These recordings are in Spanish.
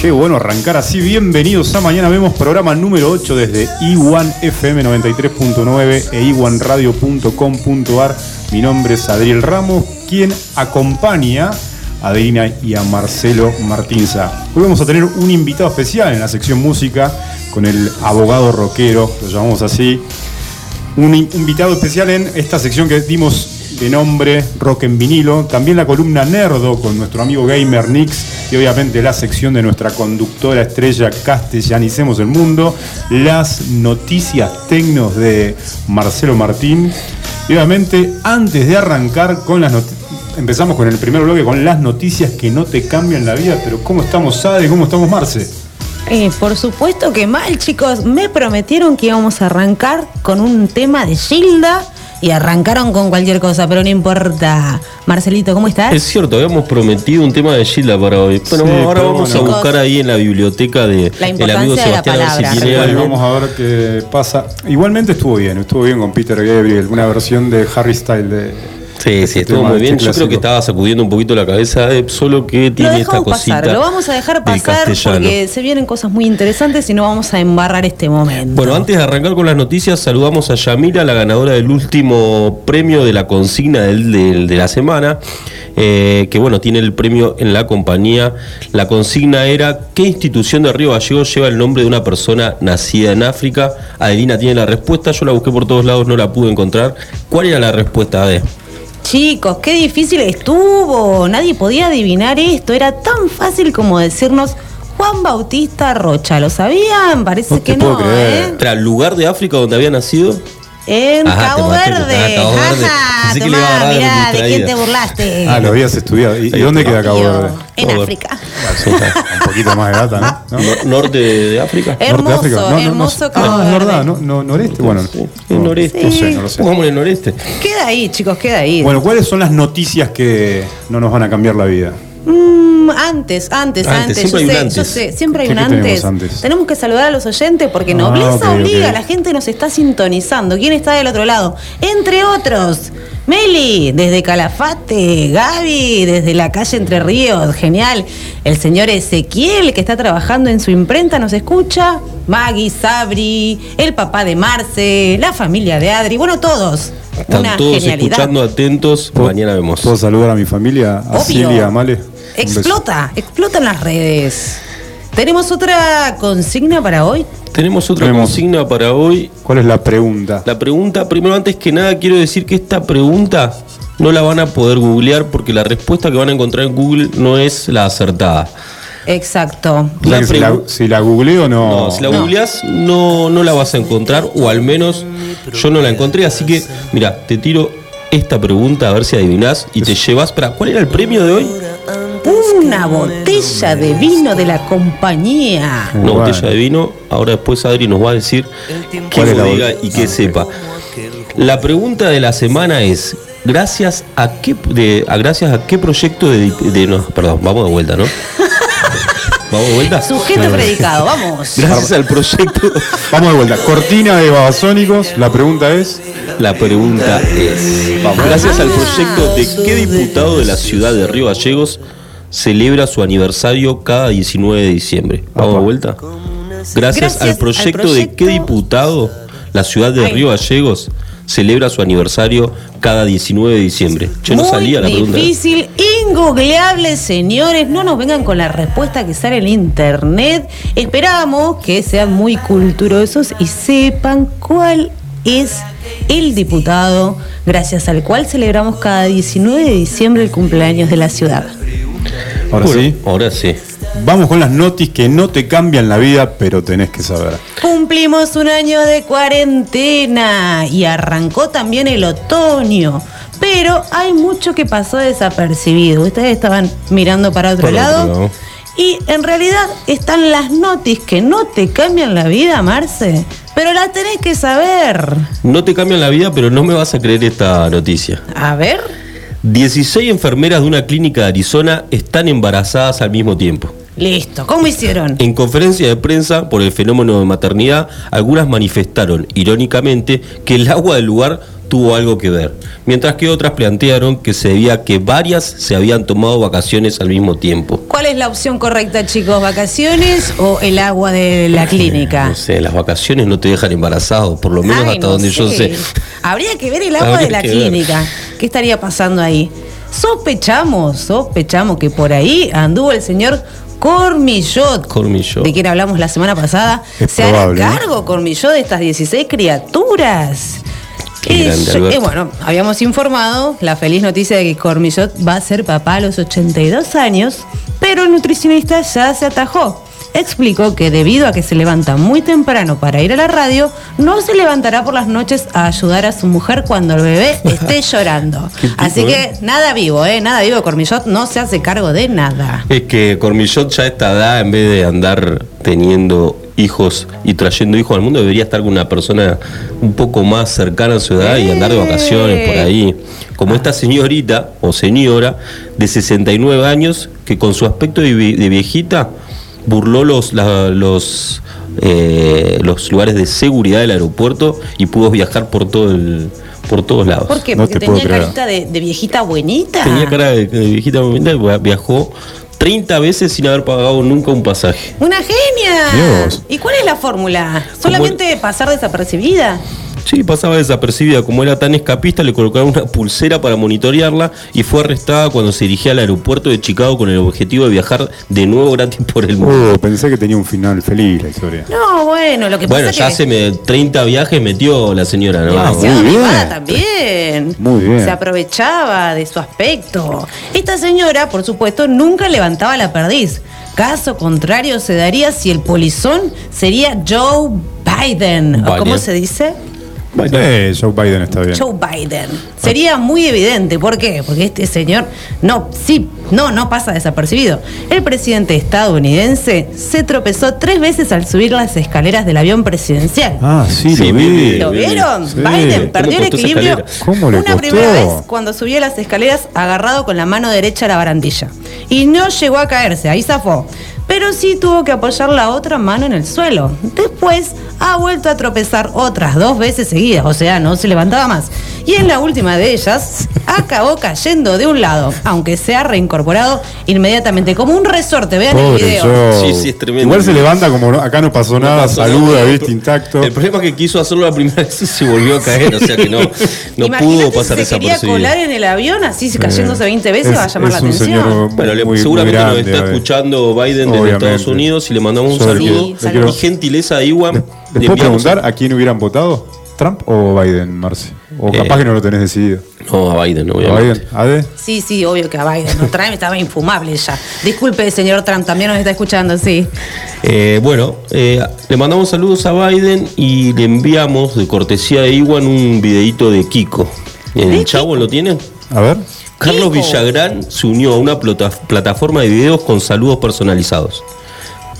Qué bueno arrancar así. Bienvenidos a Mañana Vemos, programa número 8 desde i1 FM 93.9 e iwanradio.com.ar. Mi nombre es Adriel Ramos, quien acompaña a Adriana y a Marcelo Martinza. Hoy vamos a tener un invitado especial en la sección música con el abogado rockero, lo llamamos así. Un invitado especial en esta sección que dimos de nombre Rock en vinilo, también la columna Nerdo con nuestro amigo Gamer Nix y obviamente la sección de nuestra conductora estrella Castellanicemos el Mundo, las noticias tecnos de Marcelo Martín. Y obviamente antes de arrancar con las noticias, empezamos con el primer bloque con las noticias que no te cambian la vida, pero ¿cómo estamos Sade? ¿Cómo estamos Marce? Eh, por supuesto que mal, chicos. Me prometieron que íbamos a arrancar con un tema de Gilda y arrancaron con cualquier cosa, pero no importa. Marcelito, ¿cómo estás? Es cierto, habíamos prometido un tema de Gilda para hoy. Bueno, ahora vamos a buscar ahí en la biblioteca de la el amigo Sebastián de Vamos a ver qué pasa. Igualmente estuvo bien, estuvo bien con Peter Gabriel, una versión de Harry Style de Sí, sí, estuvo muy bien. Yo creo que estaba sacudiendo un poquito la cabeza, solo que tiene esta cosita. Pasar. Lo vamos a dejar pasar porque se vienen cosas muy interesantes y no vamos a embarrar este momento. Bueno, antes de arrancar con las noticias, saludamos a Yamira, la ganadora del último premio de la consigna del, de la semana. Eh, que bueno, tiene el premio en la compañía. La consigna era ¿qué institución de Río Gallego lleva el nombre de una persona nacida en África? Adelina tiene la respuesta, yo la busqué por todos lados, no la pude encontrar. ¿Cuál era la respuesta, Ade? Chicos, qué difícil estuvo. Nadie podía adivinar esto. Era tan fácil como decirnos Juan Bautista Rocha. ¿Lo sabían? Parece que no. ¿eh? ¿Era el lugar de África donde había nacido? En Cabo Verde. Ajá, tomá, mirá, ¿de quién te burlaste? Ah, lo habías estudiado. ¿Y, dónde queda Cabo Verde? En África. Un poquito más de data, ¿no? ¿Norte de África? Hermoso, Norte de África. No, hermoso no, Cabo ah, es verdad, ¿no? ¿Noreste? Bueno, el noreste. No sé, no lo sé. ¿Cómo el noreste? Queda ahí, chicos, queda ahí. Bueno, ¿cuáles son las noticias que no nos van a cambiar la vida? Mm, antes, antes, antes. Siempre yo, sé, yo sé, siempre hay un antes. Tenemos que saludar a los oyentes porque ah, Nobleza obliga, la gente nos está sintonizando. ¿Quién está del otro lado? Entre otros, Meli, desde Calafate, Gaby, desde la calle Entre Ríos, genial. El señor Ezequiel, que está trabajando en su imprenta, nos escucha. Maggie, Sabri, el papá de Marce, la familia de Adri, bueno, todos. Están todos escuchando atentos. Mañana vemos. ¿Puedo saludar a mi familia? A Silvia, a Male. Explota, explota en las redes. ¿Tenemos otra consigna para hoy? Tenemos otra consigna para hoy. ¿Cuál es la pregunta? La pregunta, primero antes que nada quiero decir que esta pregunta no la van a poder googlear porque la respuesta que van a encontrar en Google no es la acertada. Exacto. si, la, googleo no. No, si la googleas no, no la vas a encontrar, o al menos yo no la encontré. Así que, mira, te tiro esta pregunta a ver si adivinás y te llevas para. ¿Cuál era el premio de hoy? Una botella de vino de la compañía. Una botella de vino. Ahora después Adri nos va a decir qué lo diga y que sepa. La pregunta de la semana es: ¿gracias a qué, de, a, gracias a qué proyecto de, de no, perdón, vamos de vuelta, ¿no? Vamos de vuelta. Sujeto predicado, vamos. Gracias al proyecto. Vamos de vuelta. Cortina de Babasónicos. La pregunta es. La pregunta es. Gracias al proyecto de qué diputado de la ciudad de Río Gallegos celebra su aniversario cada 19 de diciembre. Vamos de vuelta. Gracias, al, proyecto de qué diputado la ciudad de Río Gallegos celebra su aniversario cada 19 de diciembre. Yo no salía la pregunta. Difícil, ingoogleable, señores. No nos vengan con la respuesta que sale en internet. Esperamos que sean muy culturosos y sepan cuál es el diputado gracias al cual celebramos cada 19 de diciembre el cumpleaños de la ciudad. Ahora sí. Ahora sí. Vamos con las noticias que no te cambian la vida, pero tenés que saber. Cumplimos un año de cuarentena y arrancó también el otoño. Pero hay mucho que pasó desapercibido. Ustedes estaban mirando para otro, lado, Y en realidad están las noticias que no te cambian la vida, Marce. Pero las tenés que saber. No te cambian la vida, pero no me vas a creer esta noticia. A ver. 16 enfermeras de una clínica de Arizona están embarazadas al mismo tiempo. Listo, ¿cómo hicieron? En conferencia de prensa por el fenómeno de maternidad, algunas manifestaron, irónicamente, que el agua del lugar tuvo algo que ver, mientras que otras plantearon que se debía que varias se habían tomado vacaciones al mismo tiempo. ¿Cuál es la opción correcta, chicos? ¿Vacaciones o el agua de la clínica? No sé, las vacaciones no te dejan embarazado, por lo menos hasta donde yo sé. Habría que ver el agua de la clínica. ¿Qué estaría pasando ahí? Sospechamos, sospechamos que por ahí anduvo el señor Cormillot, Cormillot, de quien hablamos la semana pasada, se hará cargo Cormillot de estas 16 criaturas. Eh, bueno, habíamos informado la feliz noticia de que Cormillot va a ser papá a los 82 años, pero el nutricionista ya se atajó explicó que debido a que se levanta muy temprano para ir a la radio, no se levantará por las noches a ayudar a su mujer cuando el bebé esté llorando. Así que ¿eh? nada vivo, ¿eh? Nada vivo. Cormillot no se hace cargo de nada. Es que Cormillot ya a esta edad, en vez de andar teniendo hijos y trayendo hijos al mundo, debería estar con una persona un poco más cercana a su edad y andar de vacaciones por ahí. Como esta señorita o señora de 69 años que con su aspecto de viejita burló los, los, eh, los lugares de seguridad del aeropuerto y pudo viajar por todo el por todos lados. ¿Por qué? Porque tenía carita de, viejita buenita. Tenía cara de, viejita buenita, viajó 30 veces sin haber pagado nunca un pasaje. ¡Una genia! ¿Y cuál es la fórmula? ¿Solamente pasar desapercibida? Sí, pasaba desapercibida. Como era tan escapista, le colocaron una pulsera para monitorearla y fue arrestada cuando se dirigía al aeropuerto de Chicago con el objetivo de viajar de nuevo gratis por el mundo. Oh, pensé que tenía un final feliz la historia. No, bueno, lo que pasa bueno, ya hace 30 viajes metió la señora, ¿no? Demasiado muy bien. también. Muy bien. Se aprovechaba de su aspecto. Esta señora, por supuesto, nunca levantaba la perdiz. Caso contrario se daría si el polizón sería Joe Biden. ¿O cómo se dice? Joe Biden está bien. Joe Biden. Sería muy evidente. ¿Por qué? Porque este señor no, sí, no, no pasa desapercibido. El presidente estadounidense se tropezó tres veces al subir las escaleras del avión presidencial. Ah, sí, lo vi. ¿Lo vieron? Biden perdió el equilibrio ¿Cómo le una primera vez cuando subió las escaleras agarrado con la mano derecha a la barandilla. Y no llegó a caerse, ahí zafó pero sí tuvo que apoyar la otra mano en el suelo. Después ha vuelto a tropezar otras dos veces seguidas, o sea, no se levantaba más. Y en la última de ellas acabó cayendo de un lado, aunque se ha reincorporado inmediatamente, como un resorte. Vean el video. Sí, sí, es tremendo. Igual se levanta como acá no pasó nada, saluda, viste, intacto. El problema es que quiso hacerlo la primera vez y se volvió a caer, o sea que no, no pudo pasar si se quería colar en el avión, así cayéndose 20 veces, va a llamar la atención. Bueno, seguramente nos está escuchando Biden desde Estados Unidos y le mandamos un saludo. Y gentileza a Iwan. ¿Les puedo preguntar a quién hubieran votado? ¿Trump o Biden, Marce? O eh, capaz que no lo tenés decidido. No, a Biden, obviamente. ¿A Biden? Sí, sí, obvio que a Biden. No, Trump estaba infumable ya. Disculpe, señor Trump, también nos está escuchando, sí. Eh, bueno, eh, le mandamos saludos a Biden y le enviamos de cortesía de Iwan un videito de Kiko. ¿El chavo lo tiene? A ver. Carlos Villagrán se unió a una plataforma de videos con saludos personalizados.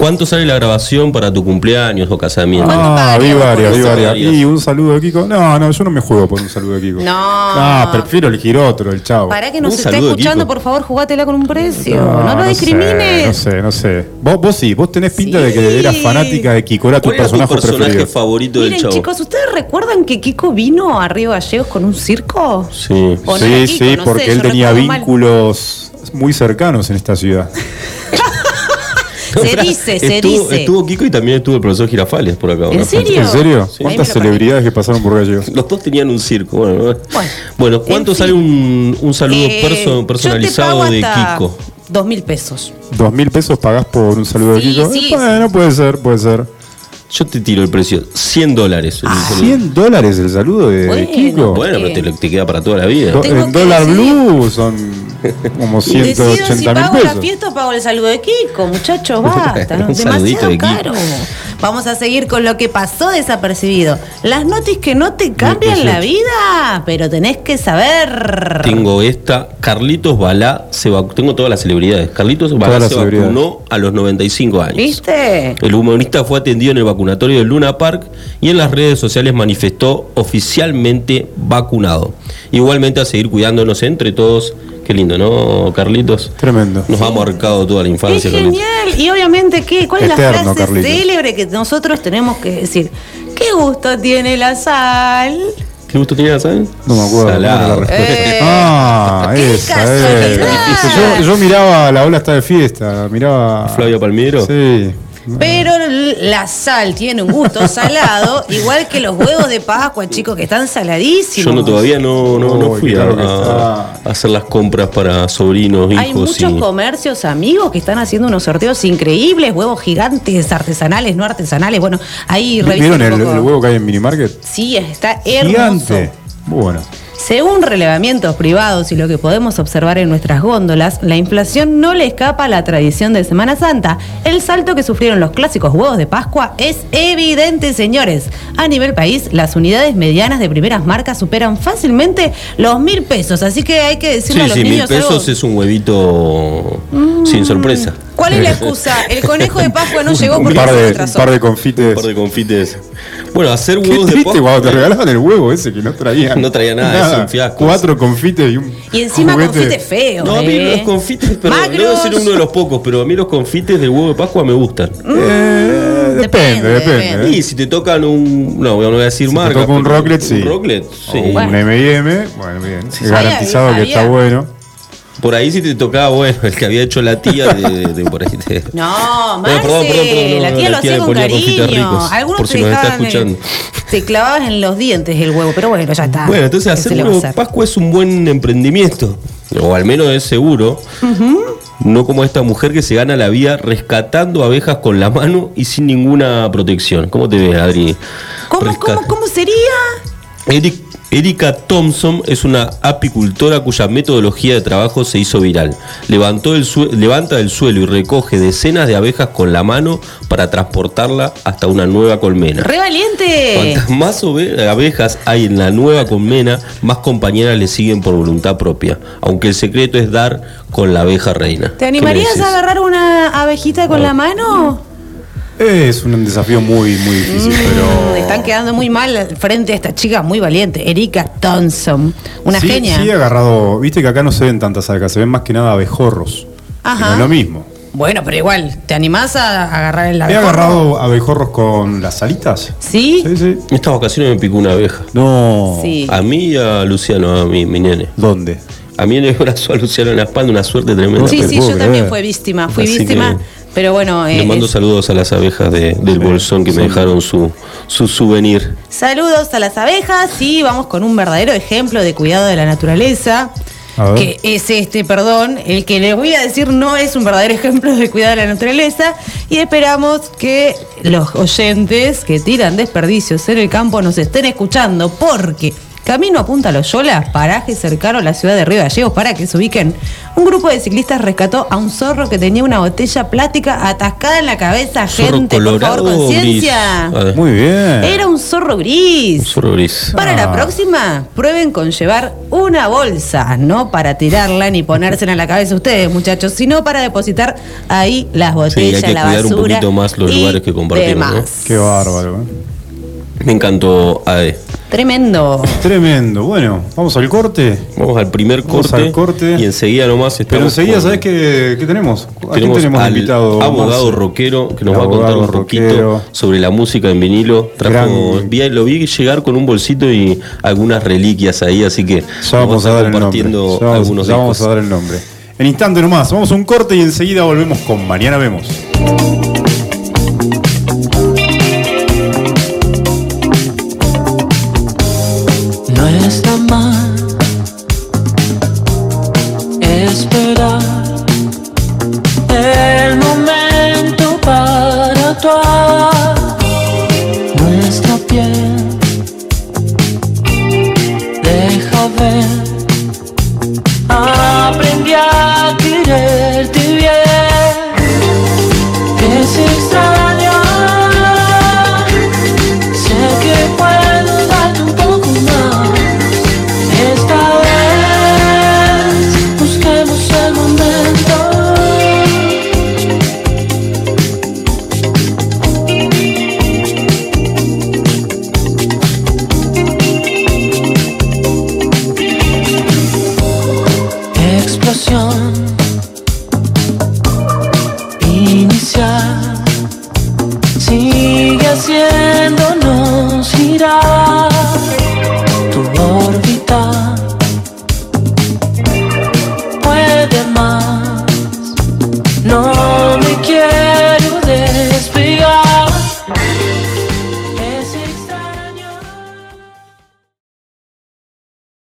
¿Cuánto sale la grabación para tu cumpleaños o casamiento? Ah, vi varias, vi varias. Y un saludo de Kiko. No, no, yo no me juego por un saludo de Kiko. No. No, prefiero elegir otro, el chavo. Para que nos esté escuchando, por favor, jugátela con un precio. No, lo discrimines. no sé, no sé. Vos, vos sí, vos tenés pinta de que eras fanática de Kiko. Era tu personaje, tu personaje favorito del chavo. chicos, ¿ustedes recuerdan que Kiko vino a Río Gallegos con un circo? Sí, sí, sí, porque él tenía vínculos muy cercanos en esta ciudad. se dice, se estuvo, dice. Estuvo Kiko y también estuvo el profesor Girafales por acá. ¿En serio? ¿En serio? ¿Cuántas celebridades que pasaron por Gallegos? Los dos tenían un circo. Bueno, bueno, ¿cuánto sale un, un saludo eh, personalizado de Kiko? Dos mil pesos. ¿Dos mil pesos pagás por un saludo de Kiko? Sí, bueno, puede ser, puede ser. Yo te tiro el precio, 100 dólares. Ah, 100 dólares el saludo de Kiko. Bueno, pero te, queda para toda la vida. en dólar blue son como 180 si pago la fiesta o pago el saludo de Kiko, muchachos, basta. ¿no? Demasiado caro. Vamos a seguir con lo que pasó desapercibido. Las noticias que no te cambian la vida, pero tenés que saber. Tengo esta. Carlitos Balá se Tengo todas las celebridades. Carlitos Balá se vacunó a los 95 años. ¿Viste? El humorista fue atendido en el vacunatorio de Luna Park y en las redes sociales manifestó oficialmente vacunado. Igualmente a seguir cuidándonos entre todos Qué lindo, ¿no, Carlitos? Tremendo. Nos ha marcado toda la infancia. Es genial. Y obviamente, ¿qué? ¿cuál es la frase célebre que nosotros tenemos que decir? ¿Qué gusto tiene la sal? ¿Qué gusto tenía la sal? No me acuerdo. Salado. Eh, ah, esa. Eh. Yo, yo, miraba La Ola está de fiesta. Miraba. Flavia Palmiero. Sí. Pero la sal tiene un gusto salado, igual que los huevos de Pascua, chicos, que están saladísimos. Yo no, todavía no, no, fui a, hacer las compras para sobrinos, hijos. Hay muchos comercios amigos que están haciendo unos sorteos increíbles, huevos gigantes, artesanales, no artesanales. Bueno, ahí ¿Vieron el, el, huevo que hay en Minimarket? Sí, está hermoso. Gigante. Bueno. Según relevamientos privados y lo que podemos observar en nuestras góndolas, la inflación no le escapa a la tradición de Semana Santa. El salto que sufrieron los clásicos huevos de Pascua es evidente, señores. A nivel país, las unidades medianas de primeras marcas superan fácilmente los mil pesos, así que hay que decirle a los sí, niños. Mil pesos es un huevito sin sorpresa. ¿Cuál es la excusa? El conejo de Pascua no llegó porque un par de, Un par de confites. Un par de confites. Bueno, hacer huevos de Pascua. cuando te regalaban el huevo ese que no traía. No traía nada, es un fiasco. Cuatro confites y un. Y encima confites feos. No, a mí ¿eh? los confites, pero debo ser uno de los pocos, pero a mí los confites de huevo de Pascua me gustan. Eh, depende, depende. Y si te tocan un. No, voy a decir si marca. Te toca un Rocklet, sí. Un Rocklet, sí. un MM, bueno, bien. Garantizado que está bueno. Por ahí sí te tocaba, bueno, el que había hecho la tía de, por ahí. No, Marce, perdón, perdón, perdón, la tía lo hacía con cariño. Algunos por si nos está escuchando. te clavabas en los dientes el huevo, pero bueno, ya está. Bueno, entonces hacer huevo Pascua es un buen emprendimiento, o al menos es seguro. No como esta mujer que se gana la vida rescatando abejas con la mano y sin ninguna protección. ¿Cómo te ves, Adri? ¿Cómo, cómo, cómo sería? Eric Erika Thompson es una apicultora cuya metodología de trabajo se hizo viral. Levantó el levanta del suelo y recoge decenas de abejas con la mano para transportarla hasta una nueva colmena. ¡Re valiente! Cuantas más abejas hay en la nueva colmena, más compañeras le siguen por voluntad propia. Aunque el secreto es dar con la abeja reina. ¿Te animarías a agarrar una abejita con la mano? Es un desafío muy, muy difícil, mm, pero. Están quedando muy mal frente a esta chica muy valiente, Erika Thompson. Una genia. Sí, he agarrado. Viste que acá no se ven tantas abejas, se ven más que nada abejorros. Ajá. No es lo mismo. Bueno, pero igual, ¿te animás a agarrar el abejorro? He agarrado abejorros con las alitas. ¿Sí? Sí, sí. Esta vacaciones me picó una abeja. No. Sí. A mí y a Luciano, a mi, mi nene. ¿Dónde? A mí en el brazo, a Luciano en la espalda, una suerte tremenda. Sí, sí, yo también fui víctima. Fui víctima. Pero bueno. Le mando saludos a las abejas del bolsón que me dejaron su, su souvenir. Saludos a las abejas y vamos con un verdadero ejemplo de cuidado de la naturaleza. Que es este, perdón, el que les voy a decir no es un verdadero ejemplo de cuidado de la naturaleza. Y esperamos que los oyentes que tiran desperdicios en el campo nos estén escuchando, porque Camino a Punta Loyola, paraje cercano a la ciudad de Río Gallegos, para que se ubiquen. Un grupo de ciclistas rescató a un zorro que tenía una botella plástica atascada en la cabeza. Gente, por favor, conciencia. Muy bien. Era un zorro gris. Un zorro gris. Para la ah. próxima, prueben con llevar una bolsa, no para tirarla ni ponérsela en la cabeza ustedes, muchachos, sino para depositar ahí las botellas, sí, hay que la cuidar basura. un poquito más los lugares que compartimos. Qué bárbaro. ¿eh? Me encantó AE. Tremendo. Tremendo. Bueno, vamos al corte. Vamos al primer corte. al corte. Y enseguida nomás estamos. Pero enseguida, ¿sabes qué, tenemos? ¿A tenemos, tenemos invitado? Abogado rockero que nos va a contar un poquito sobre la música en vinilo. Trajo, lo vi llegar con un bolsito y algunas reliquias ahí, así que ya vamos, a, dar compartiendo el nombre. algunos ya vamos a dar el nombre. En instante nomás, vamos a un corte y enseguida volvemos con Mañana Vemos. Attention